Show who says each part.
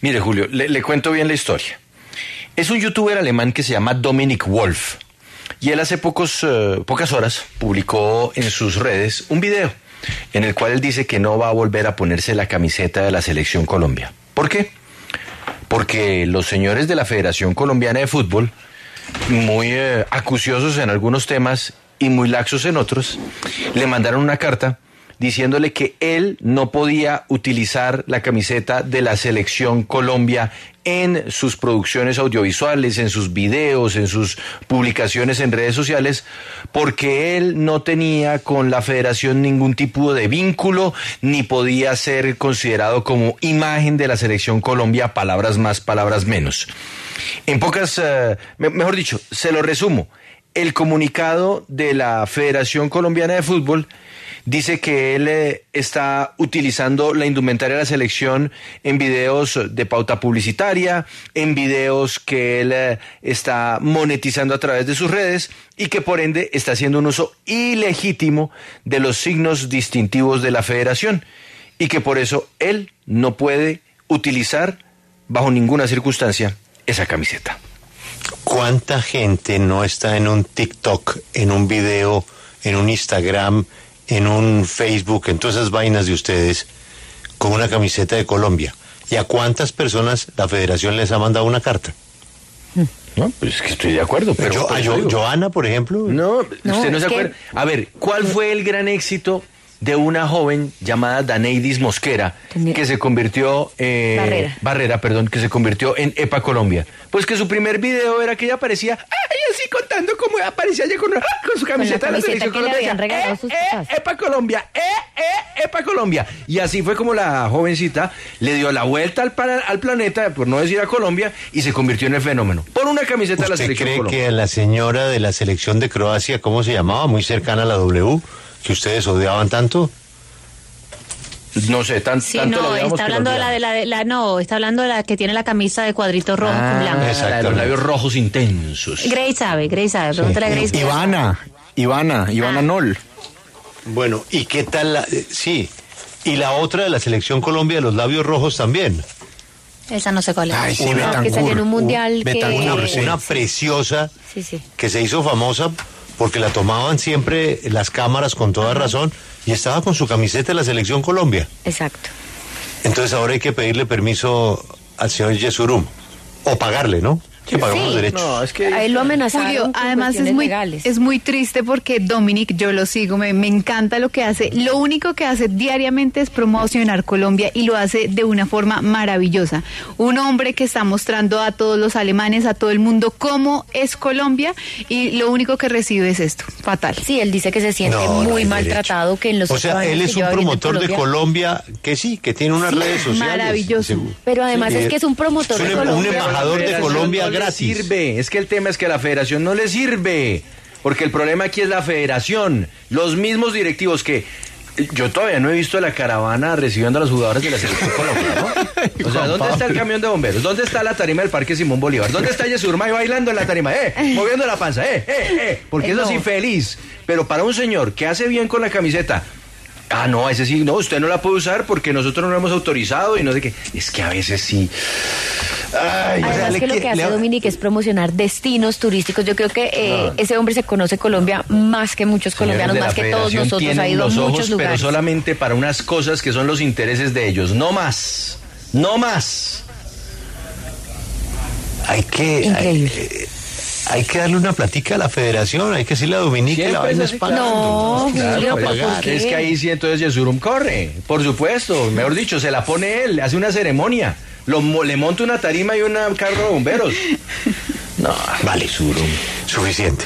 Speaker 1: Mire, Julio, le, cuento bien la historia. Es un youtuber alemán que se llama Dominic Wolf. Y él hace pocos, eh, pocas horas publicó en sus redes un video en el cual él dice que no va a volver a ponerse la camiseta de la selección Colombia. ¿Por qué? Porque los señores de la Federación Colombiana de Fútbol, muy eh, acuciosos en algunos temas y muy laxos en otros, le mandaron una carta diciéndole que él no podía utilizar la camiseta de la selección Colombia en sus producciones audiovisuales, en sus videos, en sus publicaciones en redes sociales, porque él no tenía con la federación ningún tipo de vínculo, ni podía ser considerado como imagen de la selección Colombia, palabras más, palabras menos. En pocas, uh, mejor dicho, se lo resumo, el comunicado de la Federación Colombiana de Fútbol dice que él eh, está utilizando la indumentaria de la selección en videos de pauta publicitaria, en videos que él eh, está monetizando a través de sus redes y que por ende está haciendo un uso ilegítimo de los signos distintivos de la federación y que por eso él no puede utilizar bajo ninguna circunstancia esa camiseta.
Speaker 2: ¿Cuánta gente no está en un TikTok, en un video, en un Instagram, en un Facebook, en todas esas vainas de ustedes, con una camiseta de Colombia? ¿Y a cuántas personas la federación les ha mandado una carta?
Speaker 1: No, pues es que estoy de acuerdo, pero...
Speaker 2: Yo, a yo, Joana, por ejemplo.
Speaker 1: No, usted no se acuerda. A ver, ¿cuál fue el gran éxito de una joven llamada Daneidis Mosquera, que se convirtió eh,
Speaker 3: Barrera.
Speaker 1: Barrera, perdón, que se convirtió en EPA Colombia. Pues que su primer video era que ella aparecía, ay, así contando cómo aparecía ella con, con su camiseta,
Speaker 3: Con la
Speaker 1: de la selección
Speaker 3: camiseta que le habían
Speaker 1: Colombia.
Speaker 3: regalado
Speaker 1: Eh,
Speaker 3: sus
Speaker 1: eh. EPA Colombia, eh, eh, EPA Colombia. Y así fue como la jovencita le dio la vuelta al, para- al planeta, por no decir a Colombia, y se convirtió en el fenómeno. Por una camiseta de la
Speaker 2: ¿Usted
Speaker 1: selección
Speaker 2: cree
Speaker 1: Colombia.
Speaker 2: que la señora de la selección de Croacia, ¿cómo se llamaba? Muy cercana a la W, que ustedes odiaban tanto.
Speaker 1: No sé, tan,
Speaker 3: Sí,
Speaker 1: tanto lo
Speaker 3: no, está
Speaker 1: que lo
Speaker 3: hablando de la, de la, de la, no, está hablando de la que tiene la camisa de cuadritos rojos con blanco.
Speaker 1: Ah, la de los labios rojos intensos.
Speaker 3: Grace sabe, Grace sabe, pregúntale a Grace.
Speaker 4: Ivana, Ivana, Ivana
Speaker 3: Ah.
Speaker 4: Nol.
Speaker 2: Bueno, ¿y qué tal? La, eh, sí. Y la otra de la selección Colombia, los labios rojos también.
Speaker 3: Esa no sé cuál es.
Speaker 4: Ay, sí,
Speaker 2: Una-
Speaker 3: que salió en un mundial que...
Speaker 4: Betancur,
Speaker 2: Una,
Speaker 4: sí.
Speaker 2: una preciosa
Speaker 3: Sí, sí.
Speaker 2: que se hizo famosa porque la tomaban siempre las cámaras con toda razón y estaba con su camiseta de la selección Colombia.
Speaker 3: Exacto.
Speaker 2: Entonces ahora hay que pedirle permiso al señor Yesurum. O pagarle, ¿no? Que pagamos
Speaker 3: Sí.
Speaker 2: derechos.
Speaker 1: No, es que...
Speaker 3: Lo amenazaron
Speaker 5: Julio, además es muy,
Speaker 3: legales.
Speaker 5: es muy triste porque Dominic, yo lo sigo, me, me encanta lo que hace. Lo único que hace diariamente es promocionar Colombia y lo hace de una forma maravillosa. Un hombre que está mostrando a todos los alemanes, a todo el mundo, cómo es Colombia y lo único que recibe es esto, fatal.
Speaker 3: Sí, él dice que se siente
Speaker 2: No,
Speaker 3: muy maltratado,
Speaker 2: derecho.
Speaker 3: que en los
Speaker 2: O sea, él es un promotor de Colombia que sí, que tiene unas
Speaker 5: Sí,
Speaker 2: redes sociales.
Speaker 5: maravilloso.
Speaker 2: Seguro.
Speaker 3: Pero además
Speaker 2: Sí,
Speaker 3: es que es un promotor
Speaker 2: es
Speaker 3: de
Speaker 2: un-
Speaker 3: Colombia.
Speaker 2: Un embajador de Colombia
Speaker 1: le sirve. Es que el tema es que a la federación no le sirve. Porque el problema aquí es la federación. Los mismos directivos que. Yo todavía no he visto la caravana recibiendo a los jugadores de la selección colombiana, ¿no? O sea, ¿dónde está el camión de bomberos? ¿Dónde está la tarima del Parque Simón Bolívar? ¿Dónde está Yesurmay bailando en la tarima? ¡Eh! Moviendo la panza, ¡eh! ¡eh! ¡eh! Porque
Speaker 3: Eh,
Speaker 1: eso
Speaker 3: no.
Speaker 1: sí, feliz. Pero para un señor que hace bien con la camiseta, Ah, no, ese sí, no, usted no la puede usar porque nosotros no lo hemos autorizado y no sé qué. Es que a veces sí. Ay,
Speaker 3: Además que lo que hace
Speaker 1: le-
Speaker 3: Dominic es promocionar destinos turísticos. Yo creo que eh, ese hombre se conoce Colombia más que muchos
Speaker 1: Señores
Speaker 3: colombianos, más que todos nosotros. Ha ido a
Speaker 1: los
Speaker 3: muchos
Speaker 1: ojos,
Speaker 3: lugares.
Speaker 1: pero solamente para unas cosas que son los intereses de ellos. No más. No más.
Speaker 2: Hay que.
Speaker 3: Increíble.
Speaker 2: Hay, eh, hay que darle una platica a la federación, hay que decirle a Dominique que la vaina
Speaker 1: es
Speaker 2: para.
Speaker 3: No,
Speaker 1: Claro, es que ahí sí entonces Yesurum corre, por supuesto, mejor dicho, se la pone él, hace una ceremonia, lo, le monta una tarima y un carro de bomberos. No,
Speaker 2: Vale, Suficiente.